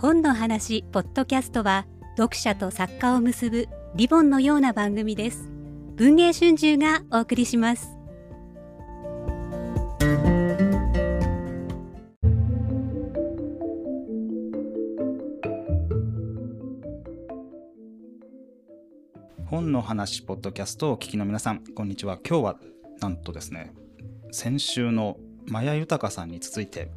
本の話ポッドキャストは読者と作家を結ぶリボンのような番組です。文藝春秋がお送りします。本の話ポッドキャストをお聞きの皆さんこんにちは。今日はなんとですね先週のマヤ豊さんに続いて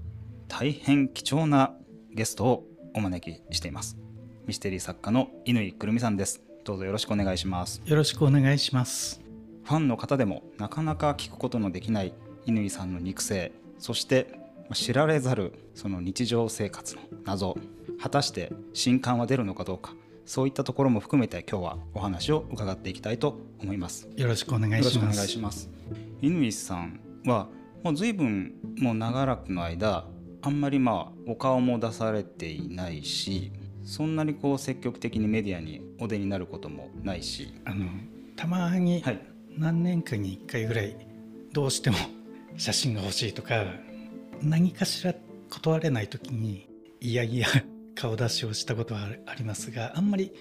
大変貴重なゲストをお招きしています。ミステリー作家の乾くるみさんです。どうぞよろしくお願いします。よろしくお願いします。ファンの方でもなかなか聞くことのできない乾さんの肉声そして知られざるその日常生活の謎果たして新刊は出るのかどうかそういったところも含めて今日はお話を伺っていきたいと思います。よろしくお願いします。乾さんはもう随分もう長らくの間あんまりまあお顔も出されていないしそんなにこう積極的にメディアにお出になることもないし。あのたまに何年かに1回ぐらいどうしても写真が欲しいとか何かしら断れない時にいやいや顔出しをしたことはありますがあんまり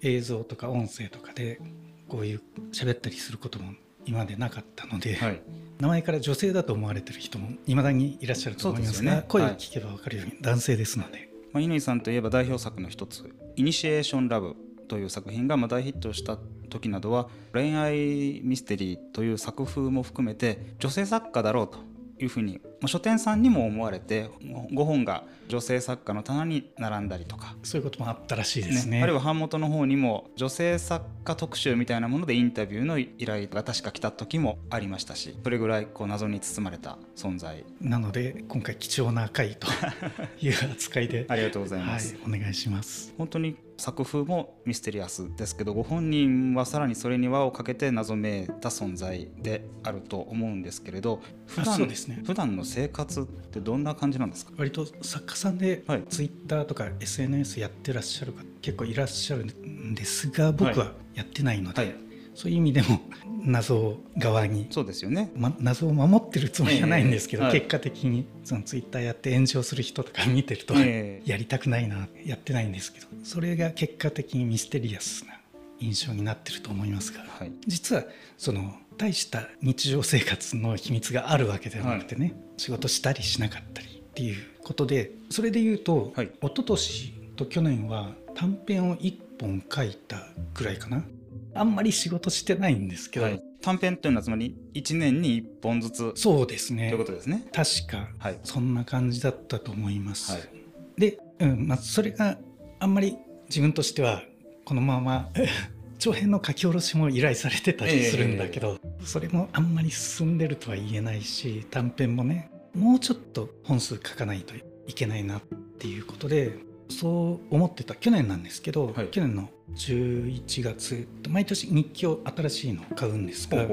映像とか音声とかでこういう喋ったりすることも今までなかったので、はい、名前から女性だと思われてる人もいまだにいらっしゃると思いますが、ね、声を聞けば分かるように男性ですので。まあ、乾さんといえば代表作の一つ「イニシエーション・ラブ」という作品がまあ大ヒットした時などは恋愛ミステリーという作風も含めて女性作家だろうというふうに書店さんにも思われて5本が女性作家の棚に並んだりとか。そういうこともあったらしいですね、ね、あるいは版元の方にも女性作家特集みたいなものでインタビューの依頼が確か来た時もありましたしそれぐらいこう謎に包まれた存在。なので今回貴重な回という扱いで。ありがとうございます、はい、お願いします。本当に作風もミステリアスですけどご本人はさらにそれに輪をかけて謎めいた存在であると思うんですけれど普段です、ね、普段の生活ってどんな感じなんですか？割と作家さんでツイッターとか SNS やってらっしゃる方結構いらっしゃるんですが僕はやってないので、はいはい、そういう意味でも謎側にそうですよね、ま、謎を守ってるつもりはないんですけど、えーはい、結果的にそのツイッターやって炎上する人とか見てると、えー、やりたくないなやってないんですけどそれが結果的にミステリアスな印象になってると思いますが、はい、実はその大した日常生活の秘密があるわけではなくてね、仕事したりしなかったりっていうことでそれで言うと、はい、一昨年と去年は短編を1本書いたぐらいかなあんまり仕事してないんですけど、はい、短編というのはつまり1年に1本ずつそうですね。ということですね。確か、そんな感じだったと思います、はい、で、うんまあ、それがあんまり自分としてはこのまま 長編の書き下ろしも依頼されてたりするんだけど、えー、それもあんまり進んでるとは言えないし短編もねもうちょっと本数書かないといけないなっていうことでそう思ってた去年なんですけど、はい、去年の11月毎年日記を新しいのを買うんですが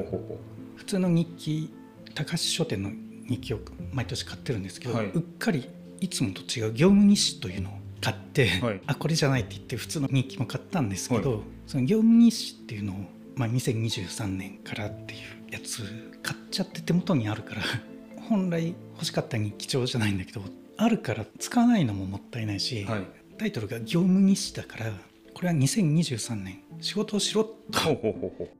普通の日記高橋書店の日記を毎年買ってるんですけど、はい、うっかりいつもと違う業務日誌というのを買って、はい、あこれじゃないって言って普通の日記も買ったんですけど、その業務日誌っていうのを、まあ、2023年からっていうやつ買っちゃって手元にあるから本来欲しかったに貴重じゃないんだけどあるから使わないのももったいないし、はい、タイトルが業務日誌だからこれは2023年仕事をしろと。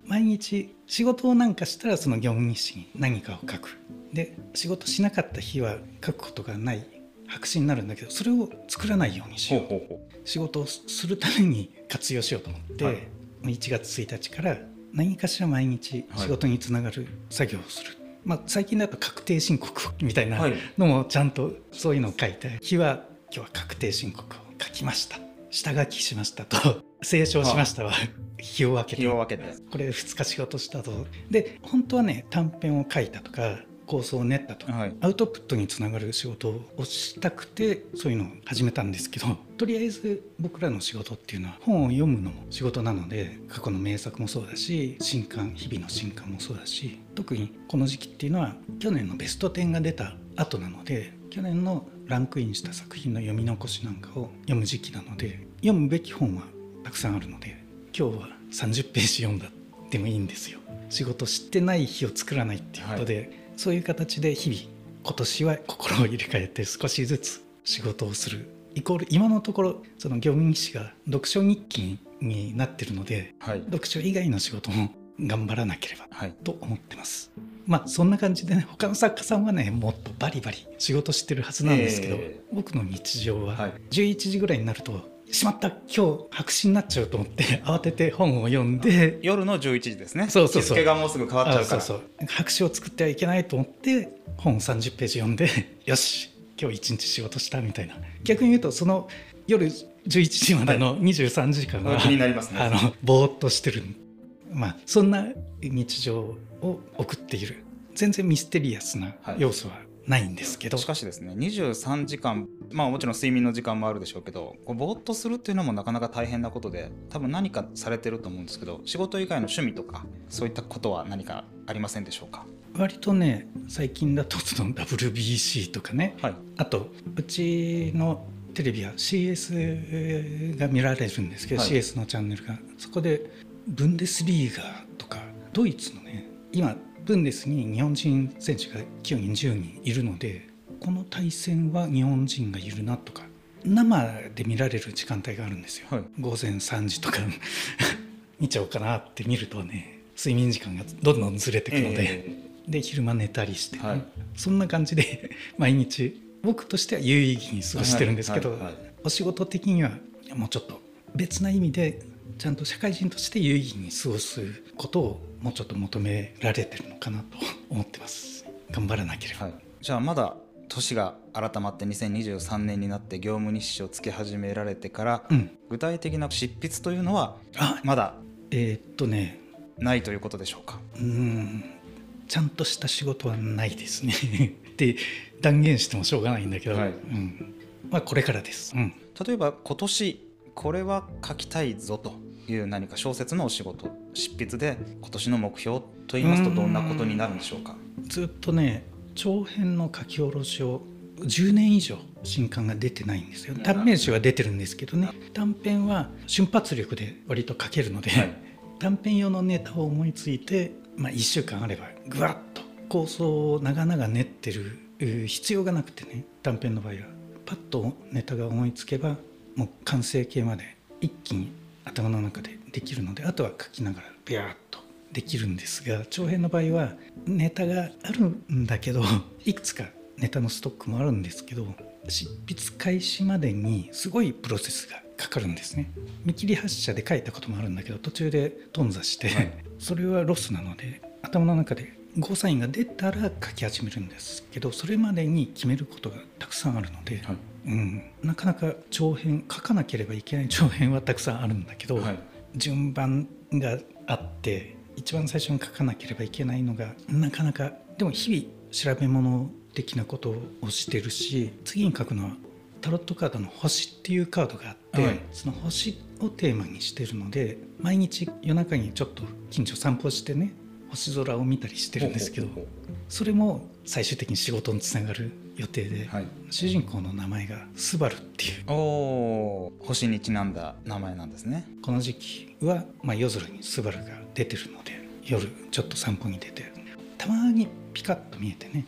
毎日仕事をなんかしたらその業務日誌に何かを書く。で仕事しなかった日は書くことがない白紙になるんだけどそれを作らないようにしよう。仕事をするために活用しようと思って、はい、1月1日から何かしら毎日仕事につながる作業をする、まあ、最近だと確定申告みたいなのもちゃんとそういうのを書いて日は今日は確定申告を書きました。下書きしましたと。清書しましたは日を分けて。日を分けて。これ2日仕事したと。で本当はね短編を書いたとか構想を練ったと、はい、アウトプットにつながる仕事をしたくてそういうのを始めたんですけど とりあえず僕らの仕事っていうのは本を読むのも仕事なので過去の名作もそうだし新刊日々の新刊もそうだし特にこの時期っていうのは去年のベスト10が出た後なので去年のランクインした作品の読み残しなんかを読む時期なので読むべき本はたくさんあるので今日は30ページ読んだでもいいんですよ。仕事してない日を作らないっていうことで、はいそういう形で日々今年は心を入れ替えて少しずつ仕事をするイコール今のところその業務日誌が読書日記になってるので、はい、読書以外の仕事も頑張らなければと思ってます。はい、まあそんな感じでね他の作家さんはねもっとバリバリ仕事してるはずなんですけど、えー、僕の日常は11時ぐらいになるとしまった。今日白紙になっちゃうと思って 慌てて本を読んで。夜の11時ですね。そうそうそう。日付がもうすぐ変わっちゃうから。そうそう。白紙を作ってはいけないと思って本30ページ読んで よし今日一日仕事したみたいな。逆に言うとその夜11時までの23時間は、はい、気になりますね。あのぼーっとしてる。まあそんな日常を送っている。全然ミステリアスな要素はないんですけど、しかしですね23時間まあもちろん睡眠の時間もあるでしょうけどこうぼーっとするっていうのもなかなか大変なことで多分何かされてると思うんですけど仕事以外の趣味とかそういったことは何かありませんでしょうか？割とね最近だとその WBC とかね、はい、あとうちのテレビは CS が見られるんですけど、はい、CS のチャンネルが。そこでブンデスリーガとかドイツのね今ブンデスに日本人選手が9人10人いるのでこの対戦は日本人がいるなとか生で見られる時間帯があるんですよ、はい、午前3時とか見ちゃおうかなって見るとね睡眠時間がどんどんずれていくので、えー、で昼間寝たりして、はい、そんな感じで 毎日僕としては有意義に過ごしてるんですけど、はい、お仕事的にはもうちょっと別な意味でちゃんと社会人として有意義に過ごすことをもうちょっと求められてるのかなと思ってます。頑張らなければ、はい、じゃあまだ年が改まって2023年になって業務日誌をつけ始められてから、うん、具体的な執筆というのはまだえー、っとね。ないということでしょうか？うん。ちゃんとした仕事はないですね。って断言してもしょうがないんだけど、はい、うん。まあ、これからです、うん、例えば今年これは書きたいぞという何か小説のお仕事執筆で今年の目標と言いますとどんなことになるんでしょうか？ずっとね長編の書き下ろしを10年以上新刊が出てないんですよ。短編集は出てるんですけどね。短編は瞬発力で割と書けるので、はい、短編用のネタを思いついて、まあ、1週間あればぐわっと構想を長々練ってる必要がなくてね短編の場合は。パッとネタが思いつけばもう完成形まで一気に頭の中でできるのであとは書きながらビャーッとできるんですが長編の場合はネタがあるんだけど いくつかネタのストックもあるんですけど執筆開始までにすごいプロセスがかかるんですね。見切り発車で書いたこともあるんだけど途中で頓挫して、はい、それはロスなので頭の中でゴーサインが出たら書き始めるんですけどそれまでに決めることがたくさんあるので、はい、うん、なかなか長編書かなければいけない長編はたくさんあるんだけど、はい、順番があって一番最初に書かなければいけないのがなかなかでも日々調べ物的なことをしてるし次に書くのはタロットカードの「星」っていうカードがあって、はい、その星をテーマにしてるので毎日夜中にちょっと近所散歩してね星空を見たりしてるんですけどそれも最終的に仕事につながる予定で、はい、主人公の名前がスバルっていうお星にちなんだ名前なんですね。この時期は、まあ、夜空にスバルが出てるので夜ちょっと散歩に出てたまにピカッと見えてね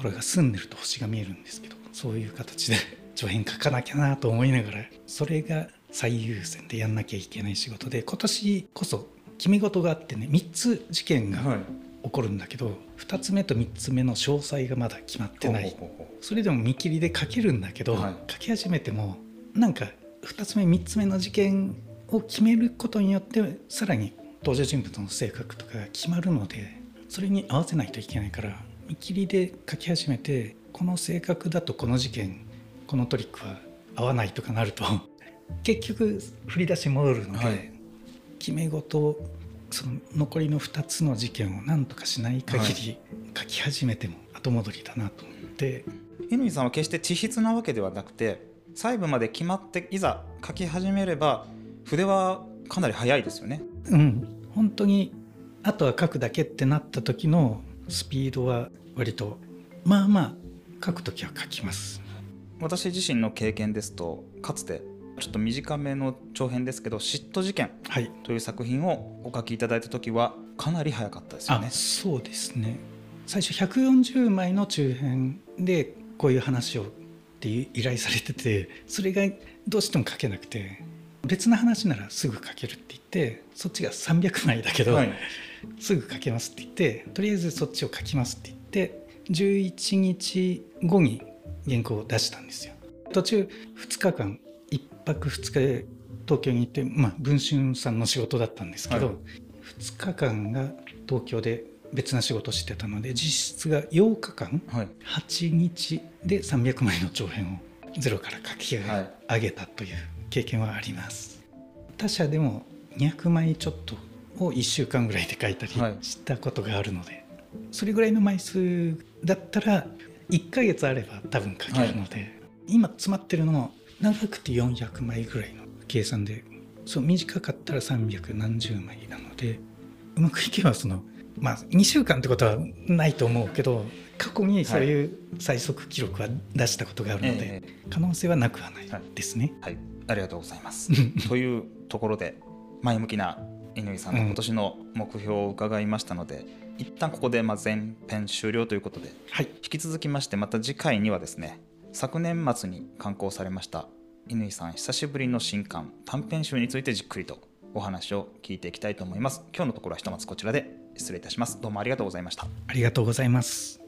空が澄んでると星が見えるんですけどそういう形で長編書かなきゃなと思いながらそれが最優先でやんなきゃいけない仕事で今年こそ決め事があってね3つ事件が起こるんだけど、はい、2つ目と3つ目の詳細がまだ決まってない。それでも見切りで書けるんだけど、はい、書き始めてもなんか2つ目3つ目の事件を決めることによってさらに登場人物の性格とかが決まるのでそれに合わせないといけないから見切りで書き始めてこの性格だとこの事件このトリックは合わないとかなると 結局振り出し戻るので、はい、決め事その残りの2つの事件を何とかしない限り書き始めても後戻りだなと思って。乾さんは決して地筆なわけではなくて細部まで決まっていざ書き始めれば筆はかなり早いですよね。うん本当にあとは書くだけってなった時のスピードは割とまあまあ書く時は書きます私自身の経験ですとかつてちょっと短めの長編ですけど「嫉妬事件」という作品をお書きいただいた時はかなり早かったですよね。そうですね最初140枚の中編でこういう話をって依頼されててそれがどうしても書けなくて別の話ならすぐ書けるって言ってそっちが300枚だけど、はい、すぐ書けますって言ってとりあえずそっちを書きますって言って11日後に原稿を出したんですよ。途中2日間1泊2日で東京に行って、まあ、文春さんの仕事だったんですけど、はい、2日間が東京で別な仕事してたので実質が8日間、はい、8日で300枚の長編をゼロから書き上げたという経験はあります。他社でも200枚ちょっとを1週間ぐらいで書いたりしたことがあるので、はい、それぐらいの枚数だったら1ヶ月あれば多分書けるので、はい、今詰まってるのも長くて400枚ぐらいの計算でそう短かったら300何十枚なのでうまくいけばそのまあ2週間ってことはないと思うけど過去にそういう最速記録は出したことがあるので、はい可能性はなくはないですね。はい、はい、ありがとうございます。というところで前向きな乾さんの今年の目標を伺いましたので、うん、一旦ここでまあ前編終了ということで、はい、引き続きましてまた次回にはですね昨年末に刊行されました。乾さん久しぶりの新刊短編集についてじっくりとお話を聞いていきたいと思います。今日のところはひとまずこちらで失礼いたします。どうもありがとうございました。ありがとうございます。